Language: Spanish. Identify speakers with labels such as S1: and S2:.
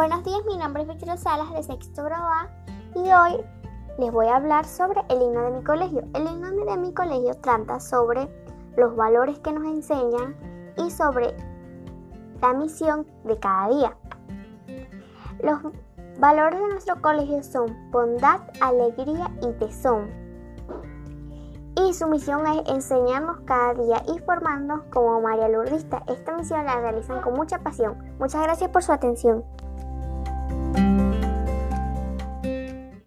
S1: Buenos días, mi nombre es Victoria Salas de Sexto Grado y hoy les voy a hablar sobre el himno de mi colegio. El himno de mi colegio trata sobre los valores que nos enseñan y sobre la misión de cada día. Los valores de nuestro colegio son bondad, alegría y tesón. Y su misión es enseñarnos cada día y formarnos como María Lourdista. Esta misión la realizan con mucha pasión. Muchas gracias por su atención.